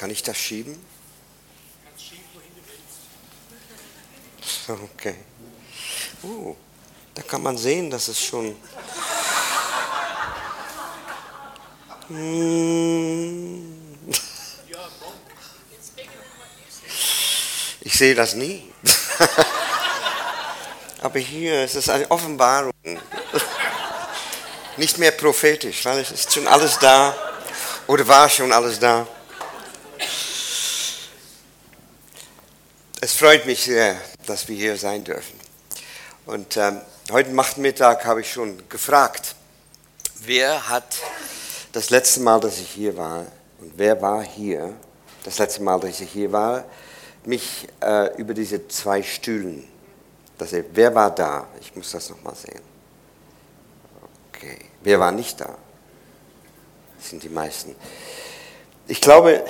Kann ich das schieben? Kannst schieben, wohin du willst. Okay. Oh, da kann man sehen, dass es schon. Hm. Ich sehe das nie. Aber hier ist es eine Offenbarung. Nicht mehr prophetisch, weil es ist schon alles da. Oder war schon alles da. Freut mich sehr, dass wir hier sein dürfen. Und ähm, heute Nachmittag habe ich schon gefragt, wer hat das letzte Mal, dass ich hier war, und wer war hier, das letzte Mal, dass ich hier war, mich äh, über diese zwei Stühlen, dass er, wer war da? Ich muss das nochmal sehen. Okay, wer war nicht da? Das sind die meisten. Ich glaube,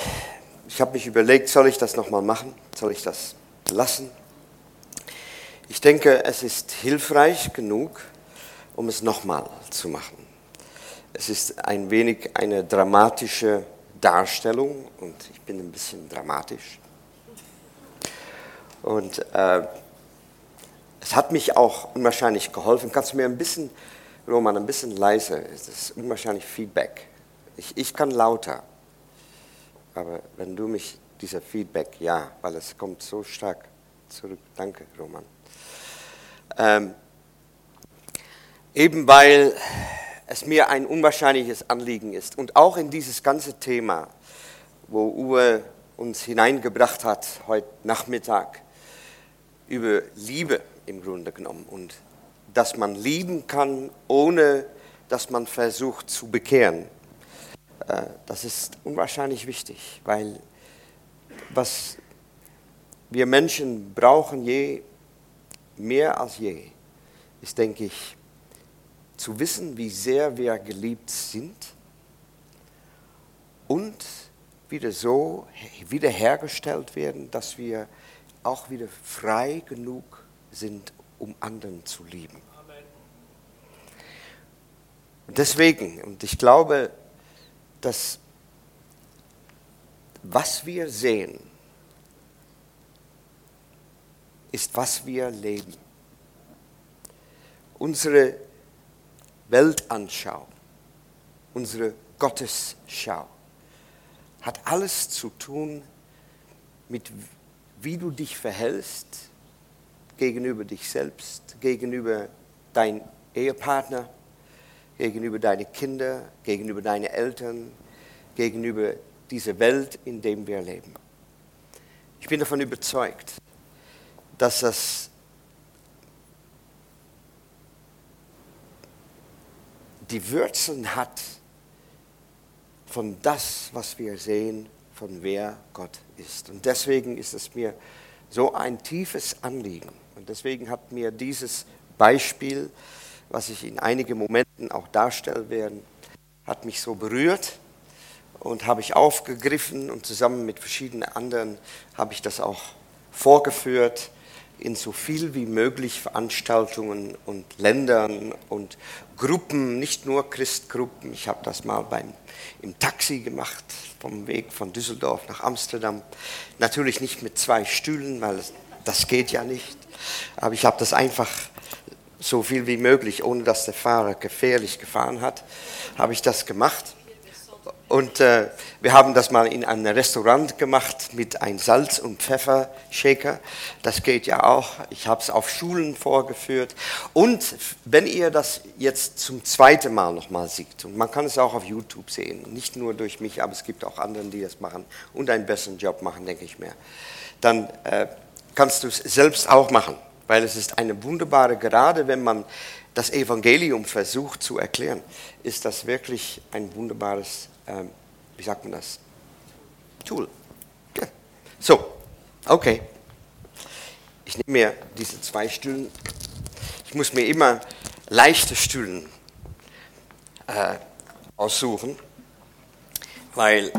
ich habe mich überlegt, soll ich das nochmal machen? Soll ich das lassen? Ich denke, es ist hilfreich genug, um es nochmal zu machen. Es ist ein wenig eine dramatische Darstellung und ich bin ein bisschen dramatisch. Und äh, es hat mich auch unwahrscheinlich geholfen. Kannst du mir ein bisschen, Roman, ein bisschen leiser? Es ist unwahrscheinlich Feedback. Ich, ich kann lauter. Aber wenn du mich, dieser Feedback, ja, weil es kommt so stark zurück. Danke, Roman. Ähm, eben weil es mir ein unwahrscheinliches Anliegen ist und auch in dieses ganze Thema, wo Uwe uns hineingebracht hat heute Nachmittag, über Liebe im Grunde genommen und dass man lieben kann, ohne dass man versucht zu bekehren. Äh, das ist unwahrscheinlich wichtig, weil was wir Menschen brauchen je mehr als je, ist, denke ich, zu wissen, wie sehr wir geliebt sind und wieder so wiederhergestellt werden, dass wir auch wieder frei genug sind, um anderen zu lieben. Deswegen, und ich glaube, dass was wir sehen, ist, was wir leben. Unsere Weltanschauung, unsere Gottesschau hat alles zu tun mit, wie du dich verhältst gegenüber dich selbst, gegenüber deinem Ehepartner, gegenüber deinen Kindern, gegenüber deinen Eltern, gegenüber dieser Welt, in der wir leben. Ich bin davon überzeugt, dass das die Wurzeln hat von das, was wir sehen, von wer Gott ist. Und deswegen ist es mir so ein tiefes Anliegen. Und deswegen hat mir dieses Beispiel, was ich in einigen Momenten auch darstellen werde, hat mich so berührt und habe ich aufgegriffen und zusammen mit verschiedenen anderen habe ich das auch vorgeführt in so viel wie möglich Veranstaltungen und Ländern und Gruppen, nicht nur Christgruppen. Ich habe das mal beim, im Taxi gemacht, vom Weg von Düsseldorf nach Amsterdam. Natürlich nicht mit zwei Stühlen, weil das geht ja nicht. Aber ich habe das einfach so viel wie möglich, ohne dass der Fahrer gefährlich gefahren hat, habe ich das gemacht. Und äh, wir haben das mal in einem Restaurant gemacht mit einem Salz- und Pfeffershaker. Das geht ja auch. Ich habe es auf Schulen vorgeführt. Und wenn ihr das jetzt zum zweiten Mal nochmal seht, und man kann es auch auf YouTube sehen, nicht nur durch mich, aber es gibt auch andere, die das machen und einen besseren Job machen, denke ich mir, dann äh, kannst du es selbst auch machen, weil es ist eine wunderbare, gerade wenn man das Evangelium versucht zu erklären, ist das wirklich ein wunderbares ähm, wie sagt man das? Tool. Ja. So, okay. Ich nehme mir diese zwei Stühlen. Ich muss mir immer leichte Stühlen äh, aussuchen, weil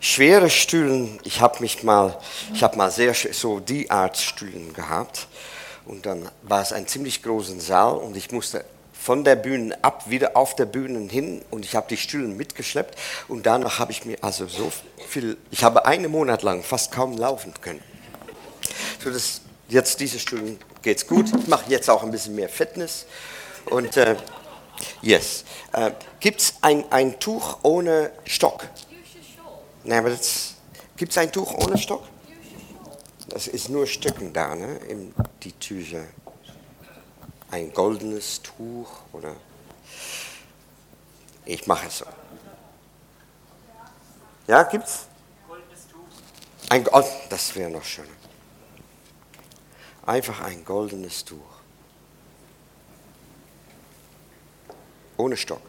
schwere Stühlen, ich habe mich mal, ich habe mal sehr so die Art Stühlen gehabt und dann war es ein ziemlich großen Saal und ich musste von der Bühne ab, wieder auf der Bühne hin und ich habe die Stühle mitgeschleppt und danach habe ich mir also so viel, ich habe einen Monat lang fast kaum laufen können. So das, jetzt diese Stühle geht's gut. Ich mache jetzt auch ein bisschen mehr Fitness und äh, yes. Äh, Gibt es ein, ein Tuch ohne Stock? Nein, aber gibt es ein Tuch ohne Stock? Das ist nur Stücken da, ne? In die Tücher ein goldenes Tuch oder ich mache es so. Ja, gibt's? Goldenes Tuch. Ein, oh, das wäre noch schöner. Einfach ein goldenes Tuch. Ohne Stock.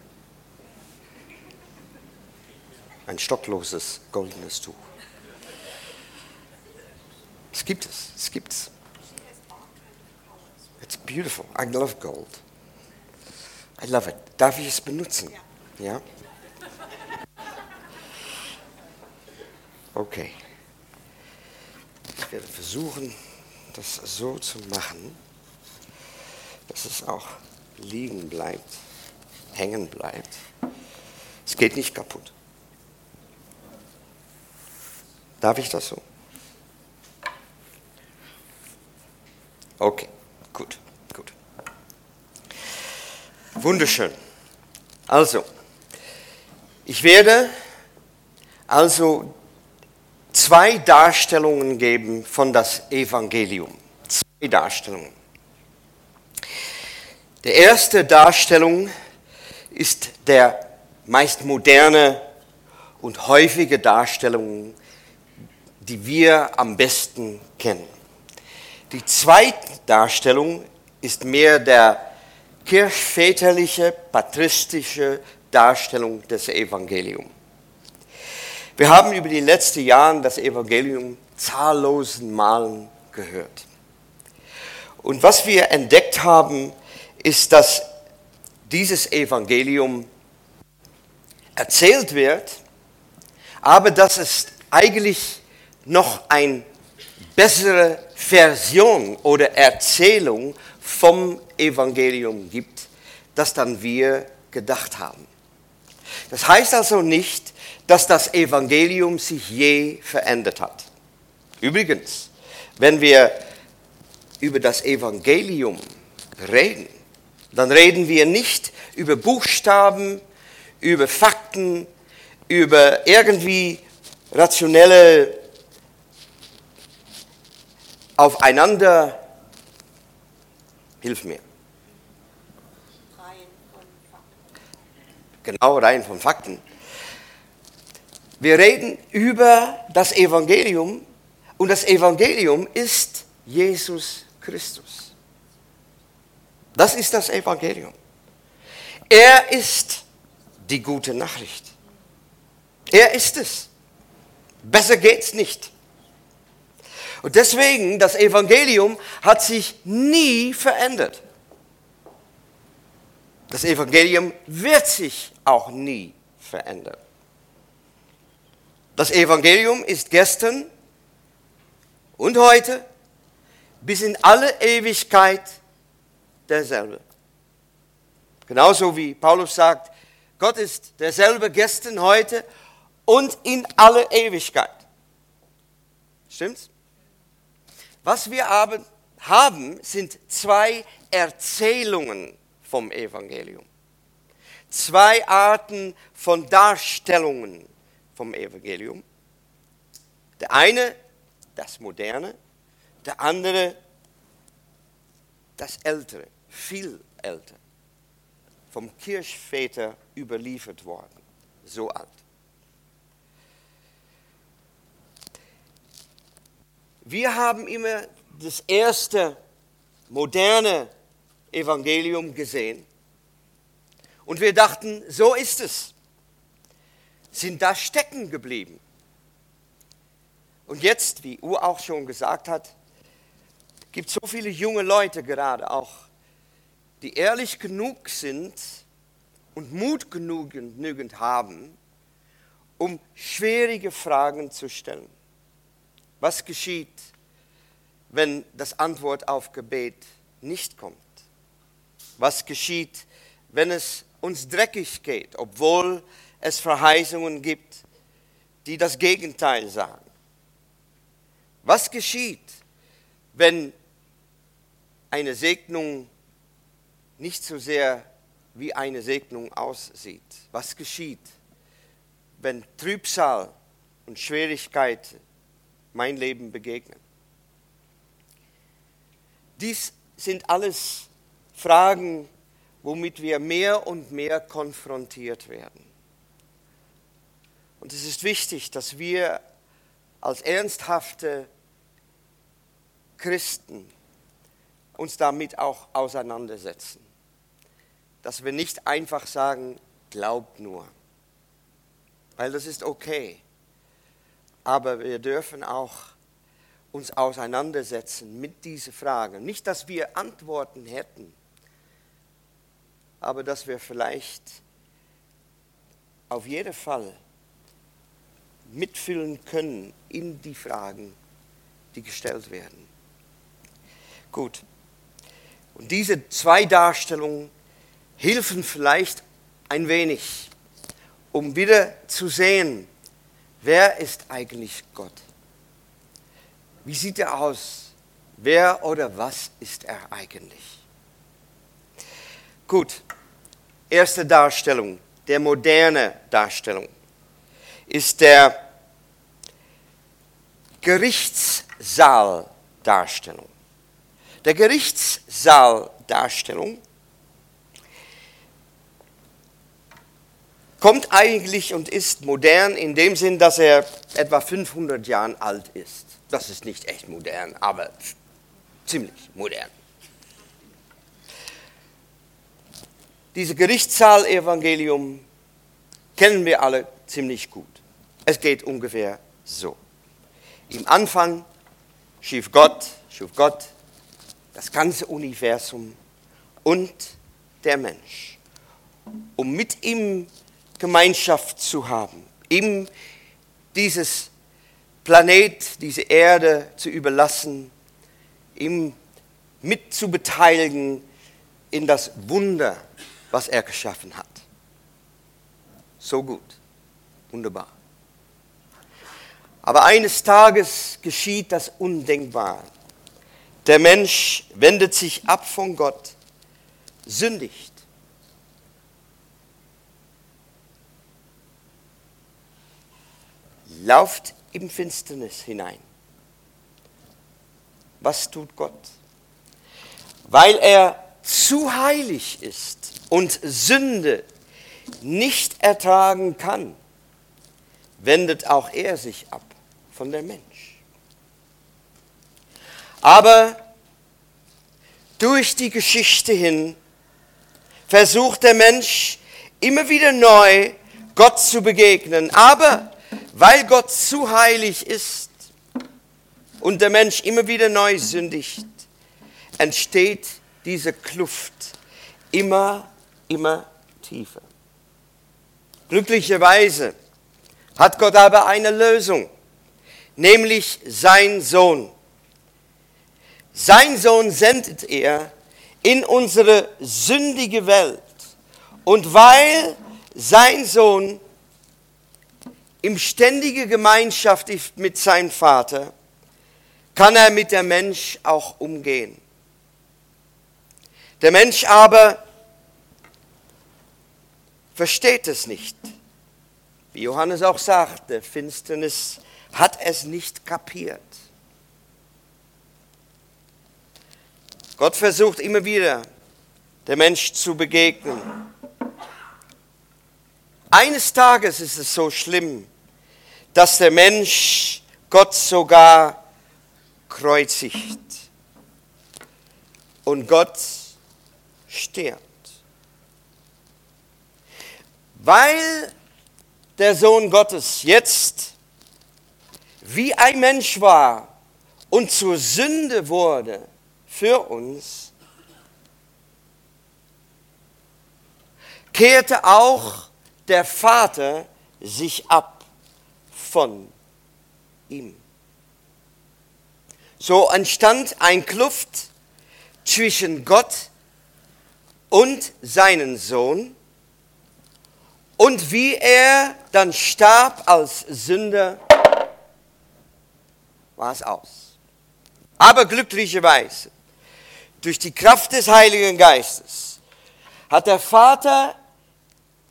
Ein stockloses goldenes Tuch. Es gibt es, es gibt es. It's beautiful. I love gold. I love it. Darf ich es benutzen? Ja? Okay. Ich werde versuchen, das so zu machen, dass es auch liegen bleibt, hängen bleibt. Es geht nicht kaputt. Darf ich das so? Okay. Gut, gut. Wunderschön. Also, ich werde also zwei Darstellungen geben von das Evangelium. Zwei Darstellungen. Die erste Darstellung ist der meist moderne und häufige Darstellung, die wir am besten kennen. Die zweite Darstellung ist mehr der kirchväterliche, patristische Darstellung des Evangeliums. Wir haben über die letzten Jahre das Evangelium zahllosen Malen gehört. Und was wir entdeckt haben, ist, dass dieses Evangelium erzählt wird, aber dass es eigentlich noch ein bessere Version oder Erzählung vom Evangelium gibt, das dann wir gedacht haben. Das heißt also nicht, dass das Evangelium sich je verändert hat. Übrigens, wenn wir über das Evangelium reden, dann reden wir nicht über Buchstaben, über Fakten, über irgendwie rationelle aufeinander, hilf mir. Reihen von Fakten. Genau, Reihen von Fakten. Wir reden über das Evangelium und das Evangelium ist Jesus Christus. Das ist das Evangelium. Er ist die gute Nachricht. Er ist es. Besser geht's nicht. Und deswegen, das Evangelium hat sich nie verändert. Das Evangelium wird sich auch nie verändern. Das Evangelium ist gestern und heute bis in alle Ewigkeit derselbe. Genauso wie Paulus sagt, Gott ist derselbe gestern, heute und in alle Ewigkeit. Stimmt's? Was wir aber haben, sind zwei Erzählungen vom Evangelium. Zwei Arten von Darstellungen vom Evangelium. Der eine, das Moderne, der andere, das Ältere, viel älter, vom Kirchväter überliefert worden, so alt. Wir haben immer das erste moderne Evangelium gesehen und wir dachten, so ist es. Sind da stecken geblieben. Und jetzt, wie Ur auch schon gesagt hat, gibt es so viele junge Leute gerade auch, die ehrlich genug sind und Mut genügend haben, um schwierige Fragen zu stellen. Was geschieht, wenn das Antwort auf Gebet nicht kommt? Was geschieht, wenn es uns dreckig geht, obwohl es Verheißungen gibt, die das Gegenteil sagen? Was geschieht, wenn eine Segnung nicht so sehr wie eine Segnung aussieht? Was geschieht, wenn Trübsal und Schwierigkeiten mein Leben begegnen? Dies sind alles Fragen, womit wir mehr und mehr konfrontiert werden. Und es ist wichtig, dass wir als ernsthafte Christen uns damit auch auseinandersetzen. Dass wir nicht einfach sagen, glaubt nur, weil das ist okay. Aber wir dürfen auch uns auseinandersetzen mit diesen Fragen. Nicht, dass wir Antworten hätten, aber dass wir vielleicht auf jeden Fall mitfühlen können in die Fragen, die gestellt werden. Gut. Und diese zwei Darstellungen helfen vielleicht ein wenig, um wieder zu sehen, wer ist eigentlich Gott? Wie sieht er aus? Wer oder was ist er eigentlich? Gut, erste Darstellung, der moderne Darstellung, ist der Gerichtssaal-Darstellung. Der Gerichtssaal-Darstellung kommt eigentlich und ist modern in dem Sinn, dass er etwa 500 Jahre alt ist. Das ist nicht echt modern, aber ziemlich modern. Dieses Gerichtssaal-Evangelium kennen wir alle ziemlich gut. Es geht ungefähr so. Im Anfang schuf Gott, schuf Gott das ganze Universum und der Mensch, um mit ihm Gemeinschaft zu haben, ihm dieses Planet, diese Erde zu überlassen, ihm mitzubeteiligen in das Wunder, was er geschaffen hat. So gut, wunderbar. Aber eines Tages geschieht das Undenkbare. Der Mensch wendet sich ab von Gott, sündigt. Lauft in Finsternis hinein. Was tut Gott? Weil er zu heilig ist und Sünde nicht ertragen kann, wendet auch er sich ab von der Mensch. Aber durch die Geschichte hin versucht der Mensch immer wieder neu Gott zu begegnen. Aber weil Gott zu heilig ist und der Mensch immer wieder neu sündigt, entsteht diese Kluft immer, immer tiefer. Glücklicherweise hat Gott aber eine Lösung, nämlich sein Sohn. Sein Sohn sendet er in unsere sündige Welt. Und weil sein Sohn im ständige Gemeinschaft ist mit seinem Vater, kann er mit der Mensch auch umgehen. Der Mensch aber versteht es nicht. Wie Johannes auch sagte, Finsternis hat es nicht kapiert. Gott versucht immer wieder, der Mensch zu begegnen. Eines Tages ist es so schlimm, dass der Mensch Gott sogar kreuzigt und Gott stirbt. Weil der Sohn Gottes jetzt wie ein Mensch war und zur Sünde wurde für uns, kehrte auch der Vater sich ab von ihm. So entstand ein Kluft zwischen Gott und seinen Sohn und wie er dann starb als Sünder, war es aus. Aber glücklicherweise, durch die Kraft des Heiligen Geistes, hat der Vater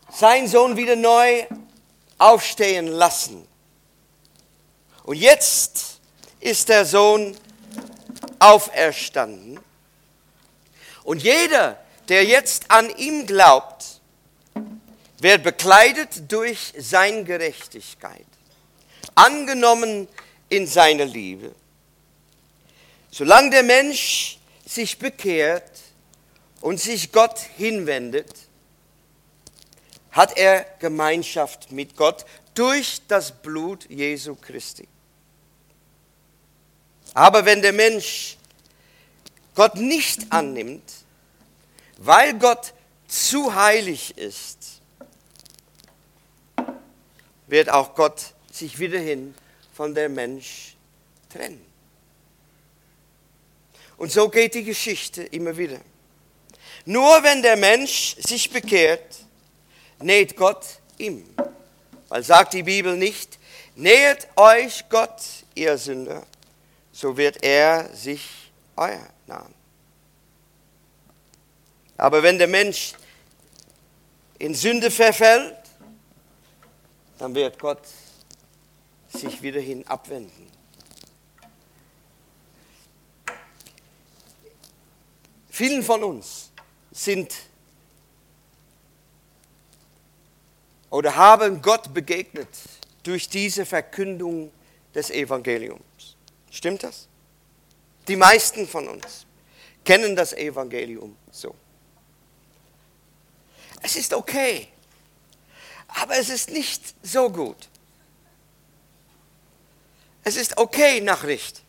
seinen Sohn wieder neu aufstehen lassen. Und jetzt ist der Sohn auferstanden. Und jeder, der jetzt an ihm glaubt, wird bekleidet durch seine Gerechtigkeit, angenommen in seiner Liebe. Solange der Mensch sich bekehrt und sich Gott hinwendet, hat er Gemeinschaft mit Gott durch das Blut Jesu Christi. Aber wenn der Mensch Gott nicht annimmt, weil Gott zu heilig ist, wird auch Gott sich wiederhin von der Mensch trennen. Und so geht die Geschichte immer wieder. Nur wenn der Mensch sich bekehrt, näht Gott ihm. Weil sagt die Bibel nicht, nähet euch Gott, ihr Sünder, so wird er sich euer nahen. Aber wenn der Mensch in Sünde verfällt, dann wird Gott sich wieder hin abwenden. Vielen von uns sind oder haben Gott begegnet durch diese Verkündung des Evangeliums. Stimmt das? Die meisten von uns kennen das Evangelium so. Es ist okay, aber es ist nicht so gut. Es ist okay Nachricht,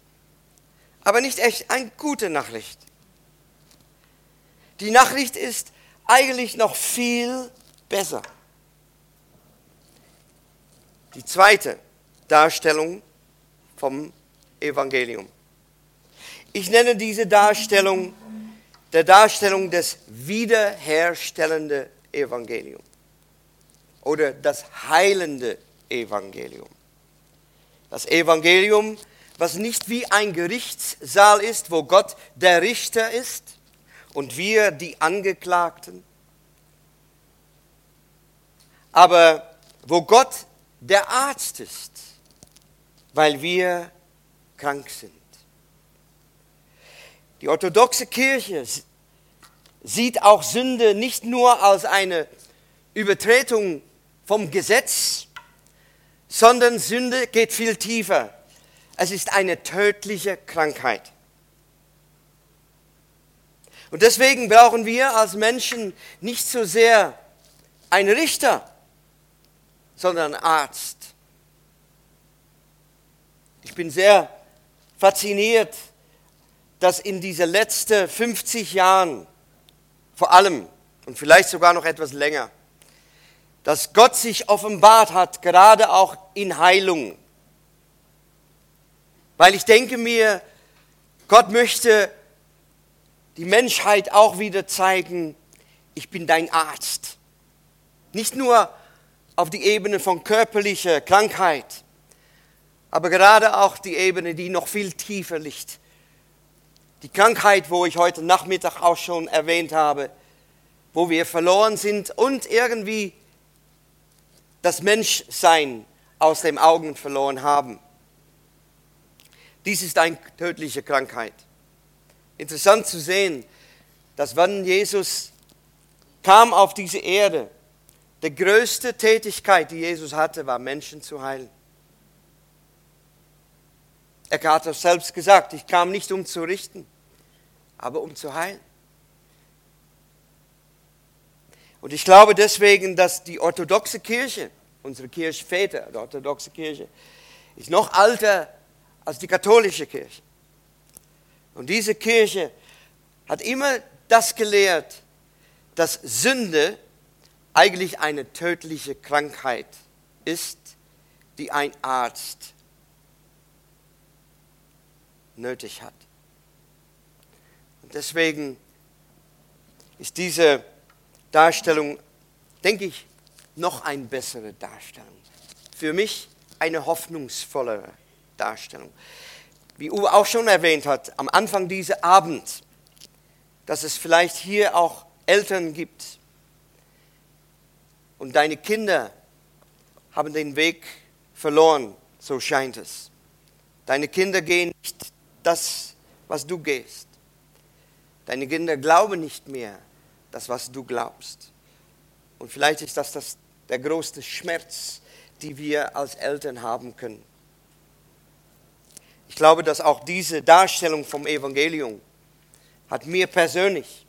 aber nicht echt eine gute Nachricht. Die Nachricht ist eigentlich noch viel besser. Die zweite Darstellung vom Evangelium. Ich nenne diese Darstellung der Darstellung des wiederherstellenden Evangeliums oder das heilende Evangelium. Das Evangelium, was nicht wie ein Gerichtssaal ist, wo Gott der Richter ist und wir die Angeklagten, aber wo Gott der Arzt ist, weil wir krank sind. Die orthodoxe Kirche sieht auch Sünde nicht nur als eine Übertretung vom Gesetz, sondern Sünde geht viel tiefer. Es ist eine tödliche Krankheit. Und deswegen brauchen wir als Menschen nicht so sehr einen Richter, sondern Arzt. Ich bin sehr fasziniert, dass in diesen letzten 50 Jahren vor allem und vielleicht sogar noch etwas länger, dass Gott sich offenbart hat, gerade auch in Heilung. Weil ich denke mir, Gott möchte die Menschheit auch wieder zeigen, ich bin dein Arzt. Nicht nur auf die Ebene von körperlicher Krankheit, aber gerade auch die Ebene, die noch viel tiefer liegt. Die Krankheit, wo ich heute Nachmittag auch schon erwähnt habe, wo wir verloren sind und irgendwie das Menschsein aus den Augen verloren haben. Dies ist eine tödliche Krankheit. Interessant zu sehen, dass wenn Jesus kam auf diese Erde, die größte Tätigkeit, die Jesus hatte, war Menschen zu heilen. Er hat es selbst gesagt, ich kam nicht um zu richten, aber um zu heilen. Und ich glaube deswegen, dass die orthodoxe Kirche, unsere Kirchväter, die orthodoxe Kirche, ist noch alter als die katholische Kirche. Und diese Kirche hat immer das gelehrt, dass Sünde eigentlich eine tödliche Krankheit ist, die ein Arzt nötig hat. Und deswegen ist diese Darstellung, denke ich, noch eine bessere Darstellung. Für mich eine hoffnungsvollere Darstellung. Wie Uwe auch schon erwähnt hat, am Anfang dieses Abends, dass es vielleicht hier auch Eltern gibt und deine Kinder haben den Weg verloren, so scheint es. Deine Kinder gehen nicht das, was du gehst. Deine Kinder glauben nicht mehr das, was du glaubst. Und vielleicht ist das, das der größte Schmerz, die wir als Eltern haben können. Ich glaube, dass auch diese Darstellung vom Evangelium hat mir persönlich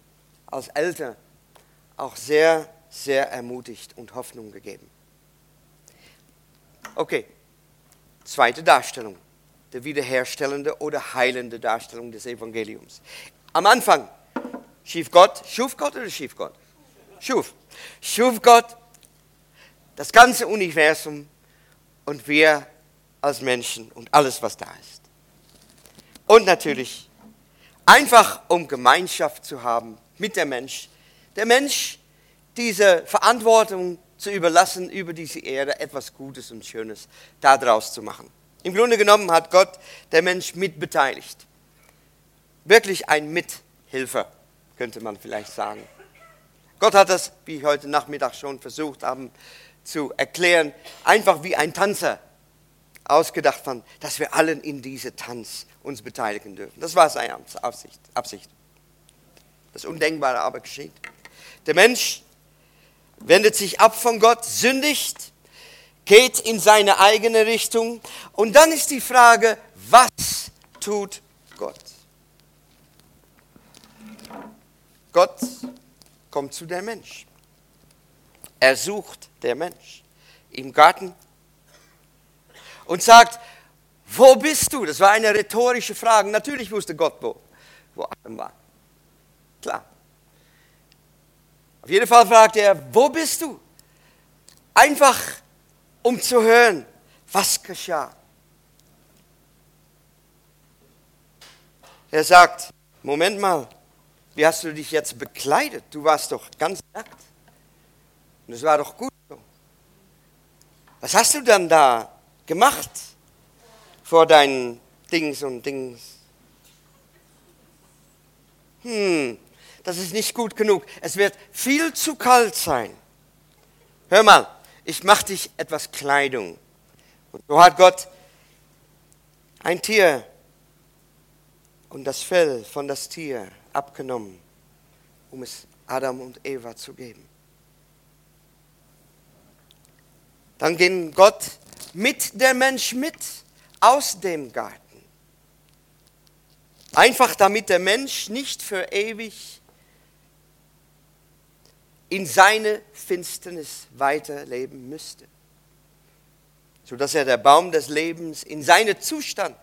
als Eltern auch sehr, sehr ermutigt und Hoffnung gegeben. Okay, zweite Darstellung, der wiederherstellende oder heilende Darstellung des Evangeliums. Am Anfang schuf Gott, schuf Gott oder schuf Gott? Schuf. Schuf Gott das ganze Universum und wir als Menschen und alles, was da ist. Und natürlich einfach, um Gemeinschaft zu haben mit dem Mensch. Der Mensch diese Verantwortung zu überlassen, über diese Erde etwas Gutes und Schönes daraus zu machen. Im Grunde genommen hat Gott der Mensch mitbeteiligt. Wirklich ein Mithilfer, könnte man vielleicht sagen. Gott hat das, wie ich heute Nachmittag schon versucht habe zu erklären, einfach wie ein Tanzer ausgedacht fand, dass wir allen in diese Tanz uns beteiligen dürfen. Das war seine Absicht. Absicht. Das Undenkbare aber geschieht. Der Mensch wendet sich ab von Gott, sündigt, geht in seine eigene Richtung und dann ist die Frage, was tut Gott? Gott kommt zu der Mensch. Er sucht der Mensch im Garten und sagt, wo bist du? Das war eine rhetorische Frage. Natürlich wusste Gott, wo, wo Adam war. Klar. Auf jeden Fall fragt er, wo bist du? Einfach, um zu hören, was geschah. Er sagt, Moment mal, wie hast du dich jetzt bekleidet? Du warst doch ganz nackt. Und es war doch gut so. Was hast du dann da gemacht vor deinen Dings und Dings? Hm, das ist nicht gut genug. Es wird viel zu kalt sein. Hör mal, ich mache dich etwas Kleidung. Und so hat Gott ein Tier und das Fell von das Tier abgenommen, um es Adam und Eva zu geben. Dann ging Gott mit der Mensch mit aus dem Garten. Einfach damit der Mensch nicht für ewig in seine Finsternis weiterleben müsste, sodass er der Baum des Lebens in seinem Zustand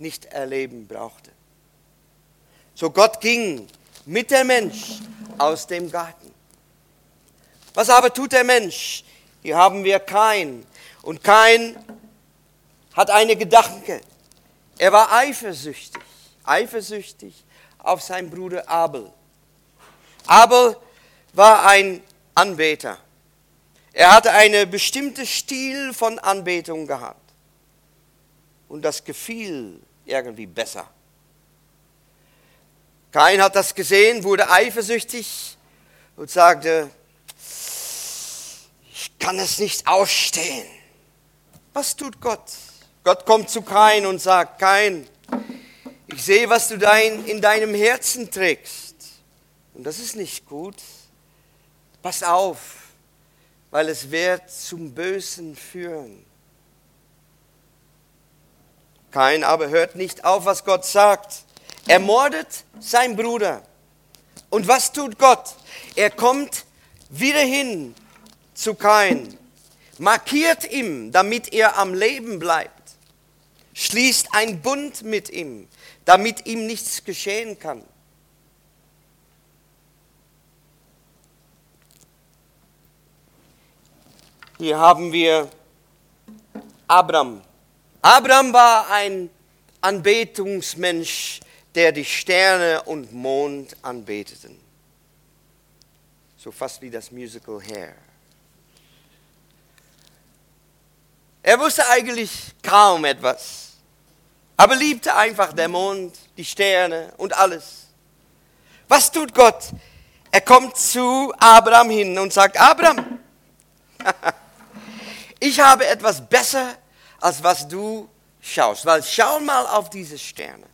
nicht erleben brauchte. So Gott ging mit der Mensch aus dem Garten. Was aber tut der Mensch? Hier haben wir Kain. Und Kain hat eine Gedanke. Er war eifersüchtig, eifersüchtig auf seinen Bruder Abel. Abel war ein Anbeter. Er hatte einen bestimmten Stil von Anbetung gehabt. Und das gefiel irgendwie besser. Kain hat das gesehen, wurde eifersüchtig und sagte, kann es nicht ausstehen. Was tut Gott? Gott kommt zu Kain und sagt, Kain, ich sehe, was du dein, in deinem Herzen trägst. Und das ist nicht gut. Pass auf, weil es wird zum Bösen führen. Kain aber hört nicht auf, was Gott sagt. Er mordet seinen Bruder. Und was tut Gott? Er kommt wieder hin zu Kain, markiert ihm, damit er am Leben bleibt, schließt ein Bund mit ihm, damit ihm nichts geschehen kann. Hier haben wir Abraham. Abraham war ein Anbetungsmensch, der die Sterne und Mond anbeteten. So fast wie das Musical Hair. Er wusste eigentlich kaum etwas, aber liebte einfach der Mond, die Sterne und alles. Was tut Gott? Er kommt zu Abraham hin und sagt, Abraham, ich habe etwas besser, als was du schaust. Weil schau mal auf diese Sterne.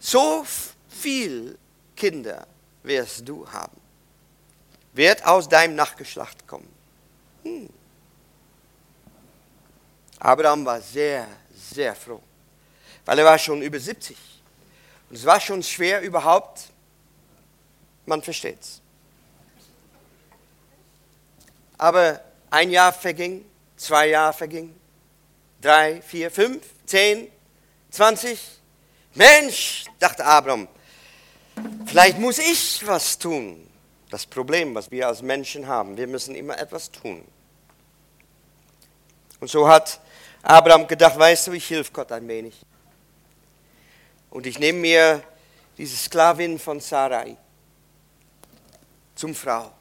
So viel Kinder wirst du haben. Wird aus deinem Nachgeschlacht kommen. Hm. Abraham war sehr, sehr froh, weil er war schon über 70. Und es war schon schwer überhaupt, man versteht es. Aber ein Jahr verging, zwei Jahre vergingen, drei, vier, fünf, zehn, zwanzig. Mensch, dachte Abraham, vielleicht muss ich was tun. Das Problem, was wir als Menschen haben, wir müssen immer etwas tun. Und so hat Abraham gedacht, weißt du, ich hilf Gott ein wenig. Und ich nehme mir diese Sklavin von Sarai zum Frau.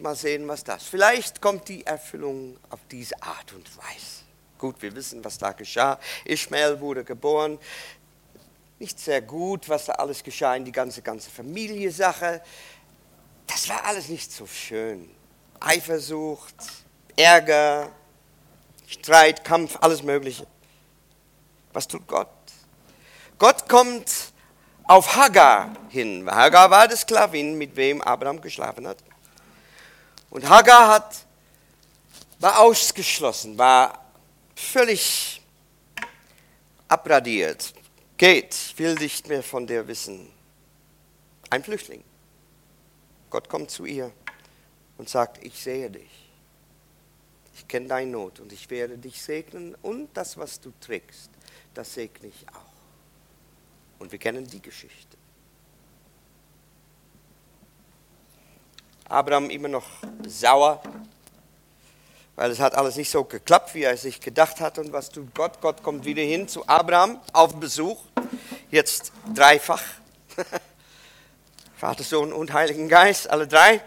Mal sehen, was das. Vielleicht kommt die Erfüllung auf diese Art und Weise. Gut, wir wissen, was da geschah. Ishmael wurde geboren. Nicht sehr gut, was da alles geschah in die ganze, ganze Familiensache. Das war alles nicht so schön. Eifersucht, Ärger, Streit, Kampf, alles Mögliche. Was tut Gott? Gott kommt auf Hagar hin. Hagar war die Sklavin, mit wem Abraham geschlafen hat. Und Hagar hat, war ausgeschlossen, war völlig abradiert. Geht, ich will nicht mehr von dir wissen. Ein Flüchtling. Gott kommt zu ihr und sagt, ich sehe dich. Ich kenne deine Not und ich werde dich segnen und das, was du trägst, das segne ich auch. Und wir kennen die Geschichte. Abraham immer noch sauer, weil es hat alles nicht so geklappt, wie er sich gedacht hat. Und was tut Gott? Gott kommt wieder hin zu Abraham auf Besuch, jetzt dreifach. Vater, Sohn und Heiligen Geist, alle drei.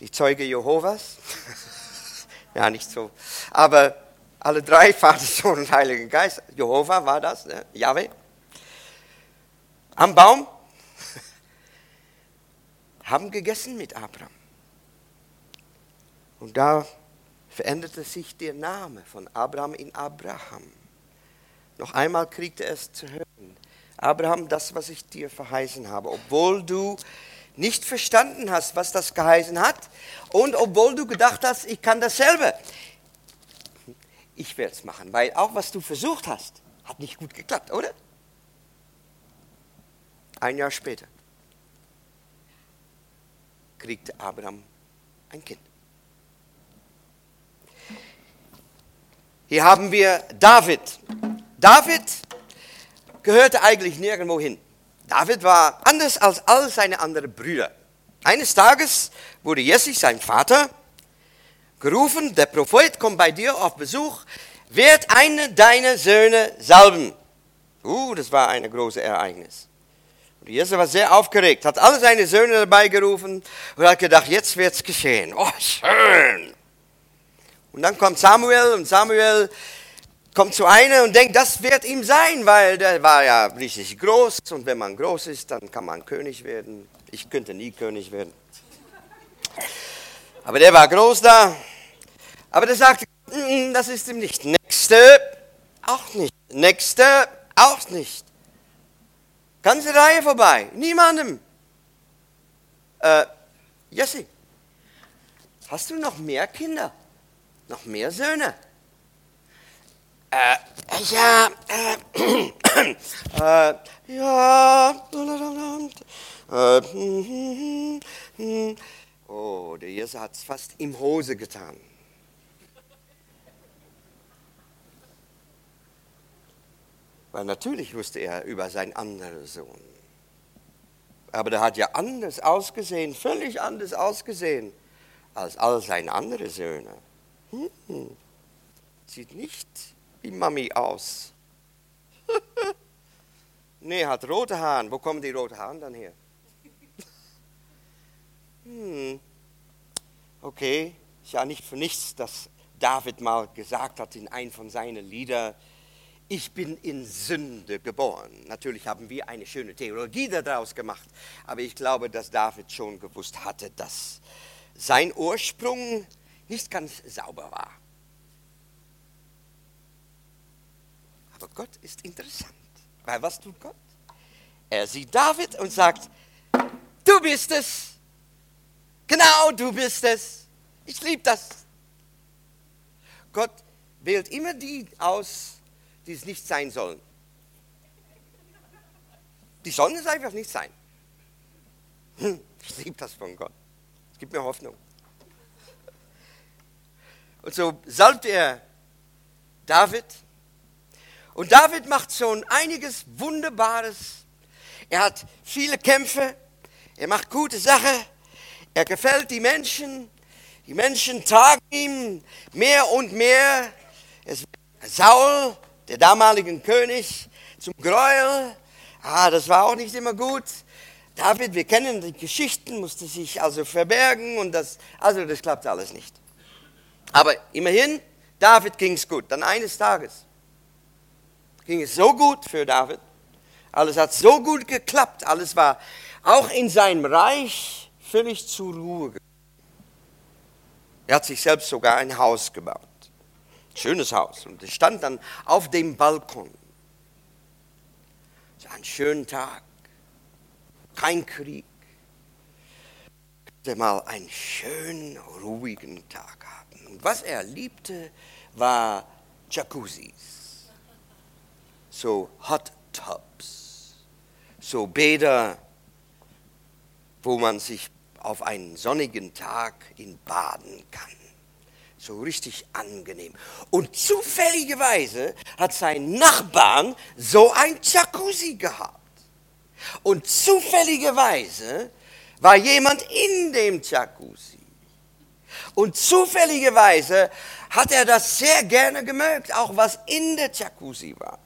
Die Zeuge Jehovas. ja, nicht so. Aber alle drei, Vater, Sohn und Heiligen Geist. Jehova war das, ne? Yahweh. Am Baum haben gegessen mit Abraham. Und da veränderte sich der Name von Abraham in Abraham. Noch einmal kriegte er es zu hören. Abraham, das, was ich dir verheißen habe, obwohl du nicht verstanden hast, was das geheißen hat, und obwohl du gedacht hast, ich kann dasselbe. Ich werde es machen, weil auch was du versucht hast, hat nicht gut geklappt, oder? Ein Jahr später kriegte Abraham ein Kind. Hier haben wir David. David gehörte eigentlich nirgendwo hin. David war anders als all seine anderen Brüder. Eines Tages wurde Jesse, sein Vater, gerufen, der Prophet kommt bei dir auf Besuch, wird eine deiner Söhne salben. Uh, das war ein großes Ereignis. Jesse war sehr aufgeregt, hat alle seine Söhne dabei gerufen und hat gedacht, jetzt wird es geschehen. Oh, schön. Und dann kommt Samuel und Samuel kommt zu einer und denkt, das wird ihm sein, weil der war ja richtig groß und wenn man groß ist, dann kann man König werden. Ich könnte nie König werden. Aber der war groß da. Aber der sagte, mm, das ist ihm nicht. Nächste, auch nicht. Nächste, auch nicht. Ganze Reihe vorbei. Niemandem. Äh, Jesse, hast du noch mehr Kinder? Noch mehr Söhne? Äh, ja, äh, äh, ja, äh, oh, der Jesse hat es fast im Hose getan. Weil natürlich wusste er über seinen anderen Sohn. Aber der hat ja anders ausgesehen, völlig anders ausgesehen als all seine anderen Söhne. Hm. Sieht nicht wie Mami aus. Nee, hat rote Haare. Wo kommen die roten Haare dann her? Hm. Okay, ist ja nicht für nichts, dass David mal gesagt hat in einem von seinen Liedern, ich bin in Sünde geboren. Natürlich haben wir eine schöne Theologie daraus gemacht, aber ich glaube, dass David schon gewusst hatte, dass sein Ursprung nicht ganz sauber war. Aber Gott ist interessant, weil was tut Gott? Er sieht David und sagt, du bist es. Genau, du bist es. Ich liebe das. Gott wählt immer die aus, die es nicht sein sollen. Die sollen es einfach nicht sein. Hm, ich liebe das von Gott. Es gibt mir Hoffnung. Und so salbt er David. Und David macht schon einiges Wunderbares. Er hat viele Kämpfe. Er macht gute Sachen. Er gefällt die Menschen. Die Menschen tragen ihm mehr und mehr. Saul der damaligen König zum Gräuel. Ah, das war auch nicht immer gut. David, wir kennen die Geschichten, musste sich also verbergen und das, also das klappt alles nicht. Aber immerhin, David ging es gut. Dann eines Tages ging es so gut für David. Alles hat so gut geklappt. Alles war auch in seinem Reich völlig zur Ruhe. Er hat sich selbst sogar ein Haus gebaut. Schönes Haus. Und es stand dann auf dem Balkon. Es war ein schöner Tag. Kein Krieg. Er mal einen schönen, ruhigen Tag haben. Und was er liebte, war Jacuzzis. So Hot Tubs. So Bäder, wo man sich auf einen sonnigen Tag in baden kann so richtig angenehm. Und zufälligerweise hat sein Nachbarn so ein Jacuzzi gehabt. Und zufälligerweise war jemand in dem Jacuzzi. Und zufälligerweise hat er das sehr gerne gemerkt, auch was in der Jacuzzi war.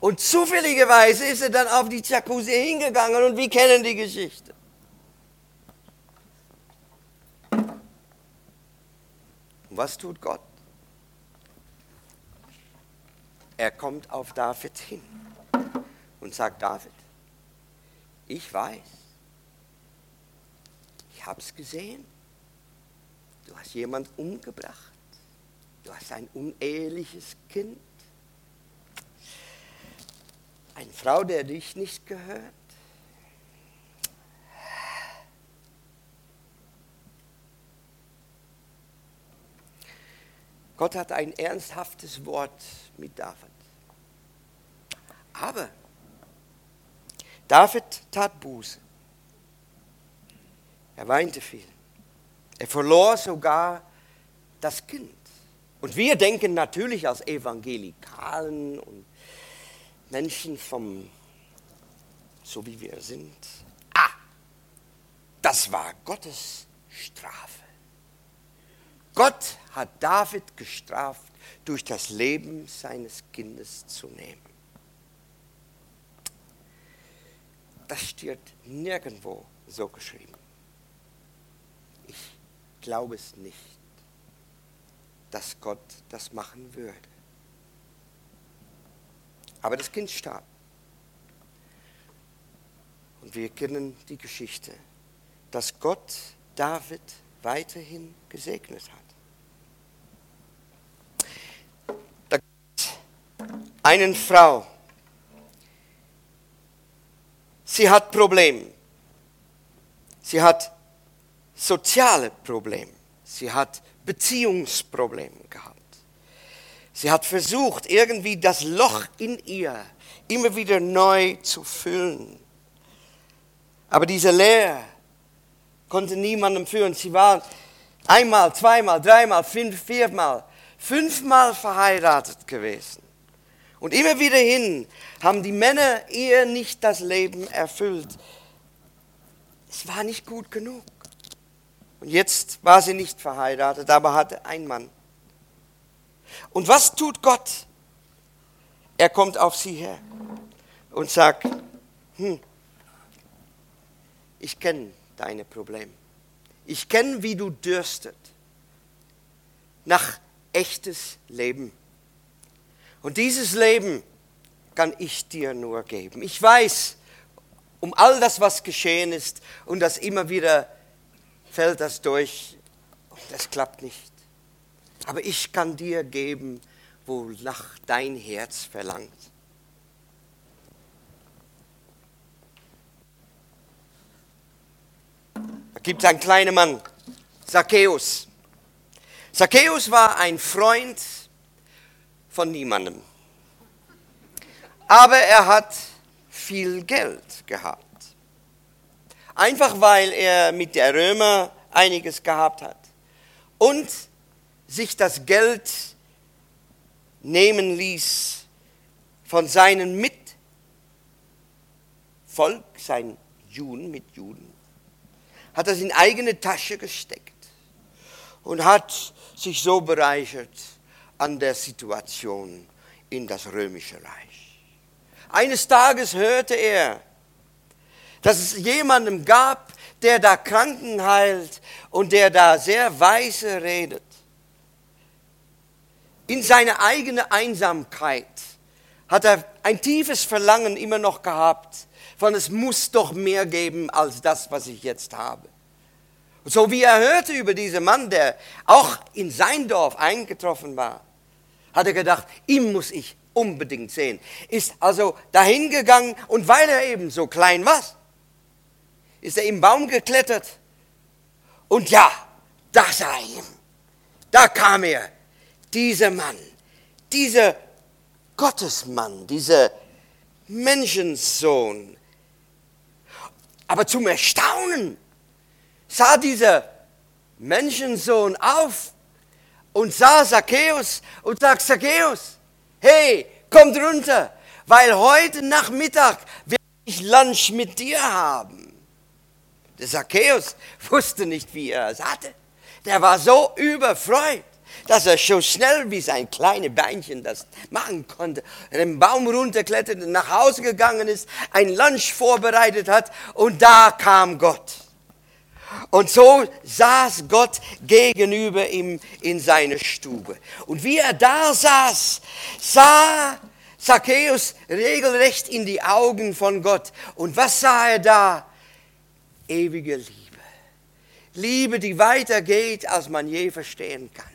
Und zufälligerweise ist er dann auf die Jacuzzi hingegangen und wir kennen die Geschichte. Und was tut Gott? Er kommt auf David hin und sagt, David, ich weiß, ich habe es gesehen, du hast jemand umgebracht, du hast ein uneheliches Kind, eine Frau, der dich nicht gehört, Gott hat ein ernsthaftes Wort mit David. Aber David tat Buße. Er weinte viel. Er verlor sogar das Kind. Und wir denken natürlich als Evangelikalen und Menschen vom, so wie wir sind, ah, das war Gottes Strafe. Gott hat David gestraft, durch das Leben seines Kindes zu nehmen. Das steht nirgendwo so geschrieben. Ich glaube es nicht, dass Gott das machen würde. Aber das Kind starb. Und wir kennen die Geschichte, dass Gott David weiterhin gesegnet hat. Einen Frau. Sie hat Probleme. Sie hat soziale Probleme. Sie hat Beziehungsprobleme gehabt. Sie hat versucht, irgendwie das Loch in ihr immer wieder neu zu füllen. Aber diese Leere konnte niemandem führen. Sie war einmal, zweimal, dreimal, fünf, viermal, fünfmal verheiratet gewesen. Und immer wieder hin haben die Männer ihr nicht das Leben erfüllt. Es war nicht gut genug. Und jetzt war sie nicht verheiratet, aber hatte einen Mann. Und was tut Gott? Er kommt auf sie her und sag, hm, ich kenne deine Probleme. Ich kenne, wie du dürstet nach echtes Leben. Und dieses Leben kann ich dir nur geben. Ich weiß um all das, was geschehen ist und das immer wieder fällt das durch und das klappt nicht. Aber ich kann dir geben, wonach dein Herz verlangt. Da gibt es einen kleinen Mann, Zacchaeus. Zacchaeus war ein Freund von niemandem. Aber er hat viel Geld gehabt. Einfach weil er mit der Römer einiges gehabt hat. Und sich das Geld nehmen ließ von seinen Mitvolk, seinen Juden, mit Juden, hat das in eigene Tasche gesteckt und hat sich so bereichert an der Situation in das römische Reich. Eines Tages hörte er, dass es jemandem gab, der da Kranken heilt und der da sehr weise redet. In seiner eigenen Einsamkeit hat er ein tiefes Verlangen immer noch gehabt, von es muss doch mehr geben als das, was ich jetzt habe. So wie er hörte über diesen Mann, der auch in sein Dorf eingetroffen war, hat er gedacht, ihm muss ich unbedingt sehen. Ist also dahin gegangen und weil er eben so klein war, ist er im Baum geklettert. Und ja, da sah er ihn. Da kam er, dieser Mann, dieser Gottesmann, dieser Menschensohn. Aber zum Erstaunen sah dieser Menschensohn auf und sah Zacchaeus und sagt, Zacchaeus, hey, kommt runter, weil heute Nachmittag werde ich Lunch mit dir haben. Der Zacchaeus wusste nicht, wie er es hatte. Der war so überfreut, dass er so schnell wie sein kleines Beinchen das machen konnte, den Baum runterkletterte, nach Hause gegangen ist, ein Lunch vorbereitet hat und da kam Gott. Und so saß Gott gegenüber ihm in seiner Stube. Und wie er da saß, sah Zacchaeus regelrecht in die Augen von Gott. Und was sah er da? Ewige Liebe. Liebe, die weitergeht, als man je verstehen kann.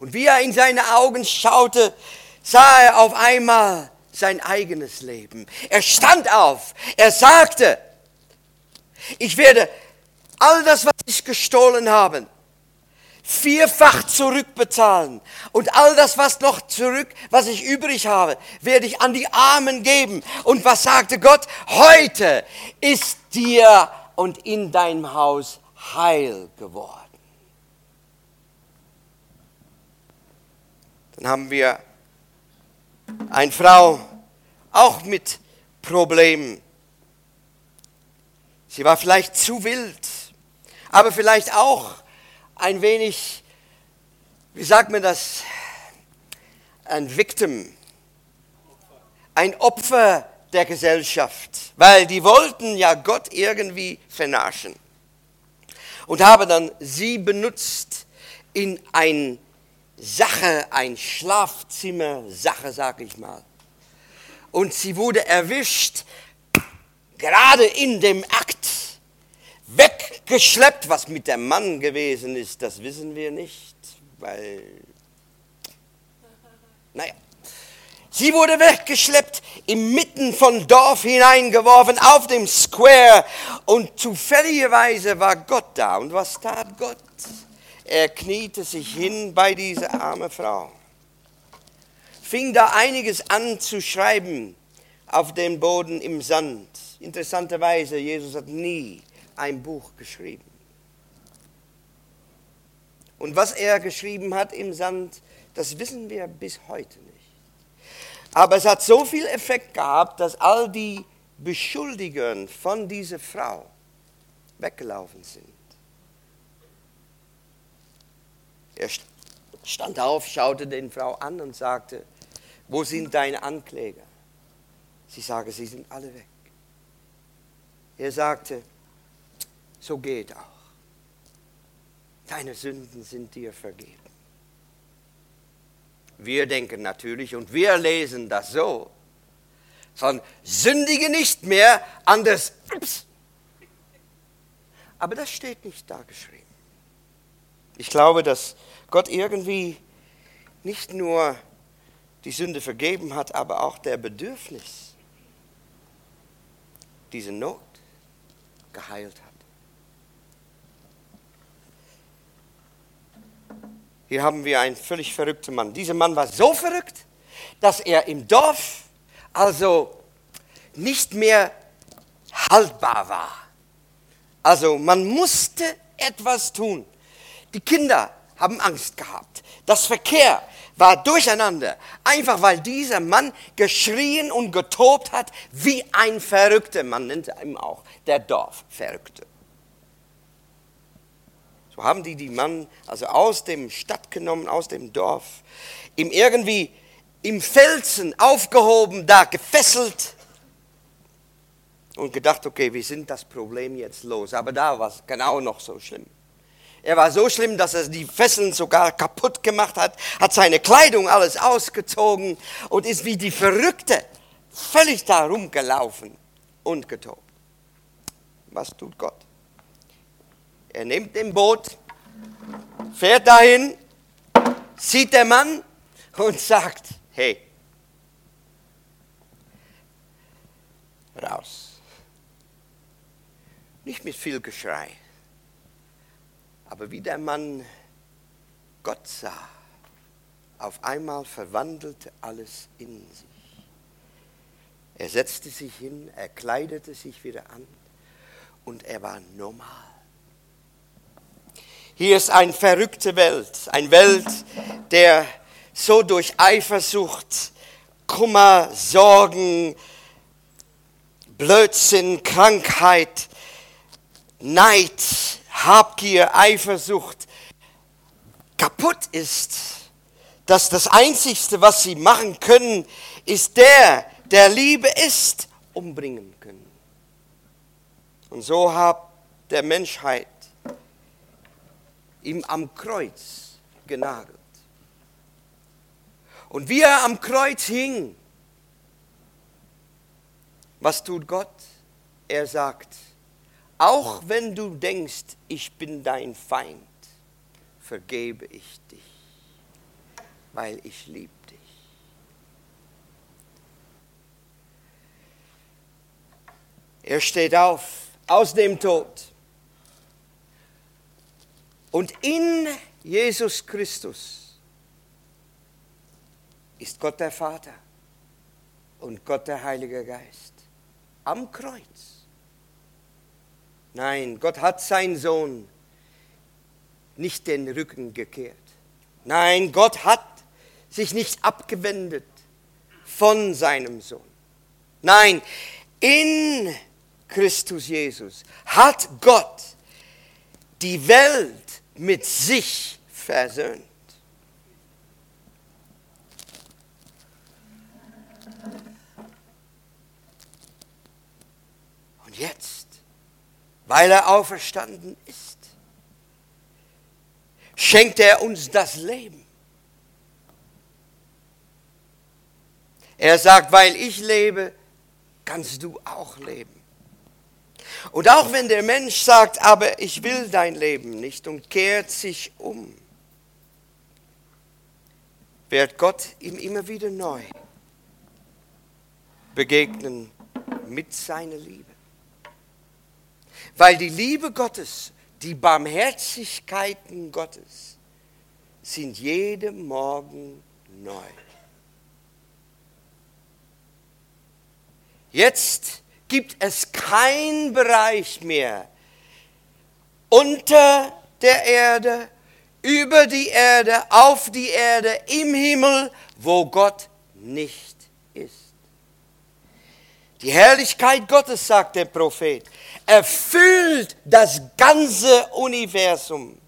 Und wie er in seine Augen schaute, sah er auf einmal sein eigenes Leben. Er stand auf. Er sagte, ich werde all das, was ich gestohlen habe, vierfach zurückbezahlen. Und all das, was noch zurück, was ich übrig habe, werde ich an die Armen geben. Und was sagte Gott? Heute ist dir und in deinem Haus heil geworden. Dann haben wir eine Frau, auch mit Problemen. Sie war vielleicht zu wild aber vielleicht auch ein wenig, wie sagt man das, ein Victim, ein Opfer der Gesellschaft, weil die wollten ja Gott irgendwie vernaschen und haben dann sie benutzt in ein Sache, ein Schlafzimmer Sache, sag ich mal. Und sie wurde erwischt, gerade in dem Akt weggeschleppt. Was mit dem Mann gewesen ist, das wissen wir nicht, weil, naja. Sie wurde weggeschleppt, inmitten von Dorf hineingeworfen, auf dem Square. Und zufälligerweise war Gott da. Und was tat Gott? Er kniete sich hin bei dieser armen Frau. Fing da einiges an zu schreiben auf dem Boden im Sand. Interessanterweise, Jesus hat nie ein Buch geschrieben. Und was er geschrieben hat im Sand, das wissen wir bis heute nicht. Aber es hat so viel Effekt gehabt, dass all die Beschuldigungen von dieser Frau weggelaufen sind. Er stand auf, schaute den Frau an und sagte, wo sind deine Ankläger? Sie sagen, sie sind alle weg. Er sagte, so geht auch. Deine Sünden sind dir vergeben. Wir denken natürlich und wir lesen das so, sondern sündige nicht mehr, anders. Ups. Aber das steht nicht da geschrieben. Ich glaube, dass Gott irgendwie nicht nur die Sünde vergeben hat, aber auch der Bedürfnis, diese Not geheilt hat. Hier haben wir einen völlig verrückten Mann. Dieser Mann war so verrückt, dass er im Dorf also nicht mehr haltbar war. Also man musste etwas tun. Die Kinder haben Angst gehabt. Das Verkehr war durcheinander, einfach weil dieser Mann geschrien und getobt hat wie ein Verrückter. Man nennt ihn auch der Dorfverrückte. Haben die die Mann also aus dem Stadt genommen, aus dem Dorf, ihm irgendwie im Felsen aufgehoben, da gefesselt und gedacht, okay, wie sind das Problem jetzt los? Aber da war es genau noch so schlimm. Er war so schlimm, dass er die Fesseln sogar kaputt gemacht hat, hat seine Kleidung alles ausgezogen und ist wie die Verrückte völlig da rumgelaufen und getobt. Was tut Gott? Er nimmt den Boot, fährt dahin, sieht der Mann und sagt, hey, raus. Nicht mit viel Geschrei, aber wie der Mann Gott sah, auf einmal verwandelte alles in sich. Er setzte sich hin, er kleidete sich wieder an und er war normal. Hier ist eine verrückte Welt, eine Welt, der so durch Eifersucht, Kummer, Sorgen, Blödsinn, Krankheit, Neid, Habgier, Eifersucht kaputt ist, dass das Einzigste, was sie machen können, ist der, der Liebe ist, umbringen können. Und so hat der Menschheit ihm am Kreuz genagelt. Und wie er am Kreuz hing, was tut Gott? Er sagt, auch wenn du denkst, ich bin dein Feind, vergebe ich dich, weil ich liebe dich. Er steht auf aus dem Tod und in Jesus Christus ist Gott der Vater und Gott der Heilige Geist am Kreuz. Nein, Gott hat seinen Sohn nicht den Rücken gekehrt. Nein, Gott hat sich nicht abgewendet von seinem Sohn. Nein, in Christus Jesus hat Gott die Welt mit sich versöhnt. Und jetzt, weil er auferstanden ist, schenkt er uns das Leben. Er sagt, weil ich lebe, kannst du auch leben. Und auch wenn der Mensch sagt, aber ich will dein Leben nicht und kehrt sich um, wird Gott ihm immer wieder neu begegnen mit seiner Liebe. Weil die Liebe Gottes, die Barmherzigkeiten Gottes sind jeden Morgen neu. Jetzt gibt es keinen Bereich mehr unter der Erde, über die Erde, auf die Erde, im Himmel, wo Gott nicht ist. Die Herrlichkeit Gottes, sagt der Prophet, erfüllt das ganze Universum.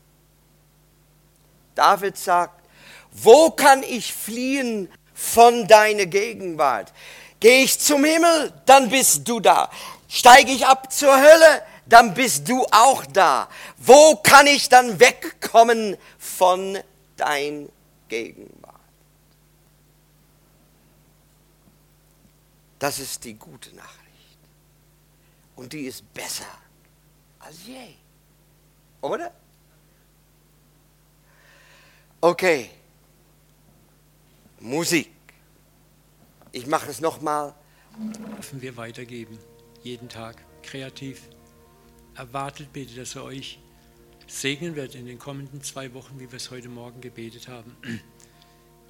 David sagt, wo kann ich fliehen von deiner Gegenwart? Gehe ich zum Himmel, dann bist du da. Steige ich ab zur Hölle, dann bist du auch da. Wo kann ich dann wegkommen von dein Gegenwart? Das ist die gute Nachricht. Und die ist besser als je. Oder? Okay. Musik. Ich mache es nochmal. Dürfen wir weitergeben, jeden Tag, kreativ. Erwartet bitte, dass er euch segnen wird in den kommenden zwei Wochen, wie wir es heute Morgen gebetet haben.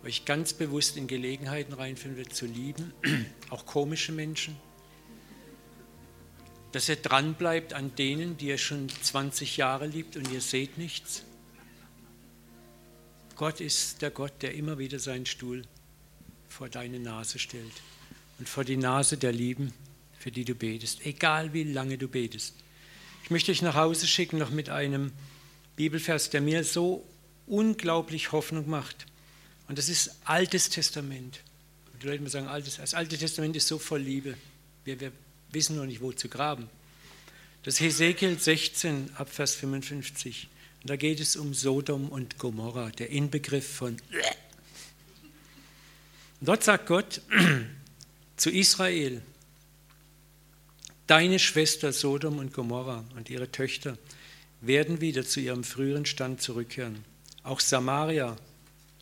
euch ganz bewusst in Gelegenheiten reinfinden wird, zu lieben, auch komische Menschen. Dass ihr dranbleibt an denen, die ihr schon 20 Jahre liebt und ihr seht nichts. Gott ist der Gott, der immer wieder seinen Stuhl vor deine Nase stellt und vor die Nase der Lieben, für die du betest, egal wie lange du betest. Ich möchte dich nach Hause schicken noch mit einem Bibelvers, der mir so unglaublich Hoffnung macht. Und das ist Altes Testament. Die Leute sagen, das Alte Testament ist so voll Liebe. Wir, wir wissen noch nicht, wo zu graben. Das Hesekiel 16 Abvers 55. Und da geht es um Sodom und Gomorra, der Inbegriff von. Und dort sagt Gott zu Israel, deine Schwester Sodom und Gomorra und ihre Töchter werden wieder zu ihrem früheren Stand zurückkehren. Auch Samaria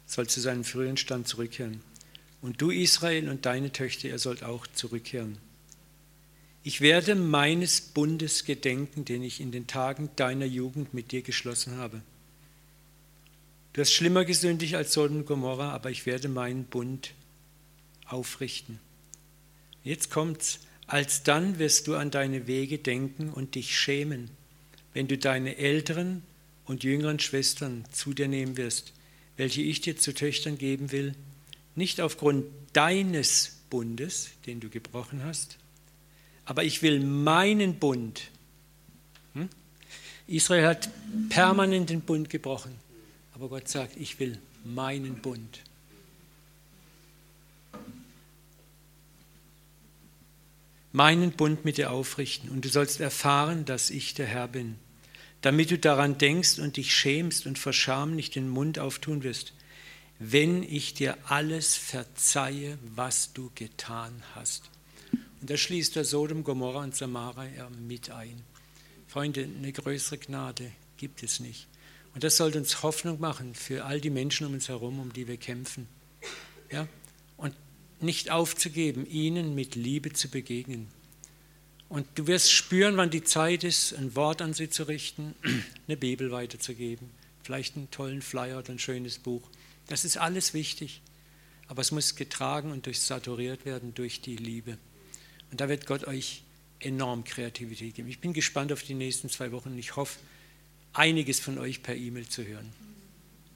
soll zu seinem früheren Stand zurückkehren. Und du Israel und deine Töchter, ihr sollt auch zurückkehren. Ich werde meines Bundes gedenken, den ich in den Tagen deiner Jugend mit dir geschlossen habe. Du hast schlimmer gesündigt als Sodom und Gomorra, aber ich werde meinen Bund aufrichten. Jetzt kommt's. Alsdann wirst du an deine Wege denken und dich schämen, wenn du deine älteren und jüngeren Schwestern zu dir nehmen wirst, welche ich dir zu Töchtern geben will, nicht aufgrund deines Bundes, den du gebrochen hast, aber ich will meinen Bund. Hm? Israel hat permanent den Bund gebrochen, aber Gott sagt, ich will meinen Bund. Meinen Bund mit dir aufrichten und du sollst erfahren, dass ich der Herr bin, damit du daran denkst und dich schämst und vor Scham nicht den Mund auftun wirst, wenn ich dir alles verzeihe, was du getan hast. Und da schließt er Sodom, Gomorra und Samaria mit ein. Freunde, eine größere Gnade gibt es nicht. Und das sollte uns Hoffnung machen für all die Menschen um uns herum, um die wir kämpfen. Ja? Nicht aufzugeben, ihnen mit Liebe zu begegnen. Und du wirst spüren, wann die Zeit ist, ein Wort an sie zu richten, eine Bibel weiterzugeben, vielleicht einen tollen Flyer oder ein schönes Buch. Das ist alles wichtig. Aber es muss getragen und durchsaturiert werden durch die Liebe. Und da wird Gott euch enorm Kreativität geben. Ich bin gespannt auf die nächsten zwei Wochen und ich hoffe, einiges von euch per E-Mail zu hören.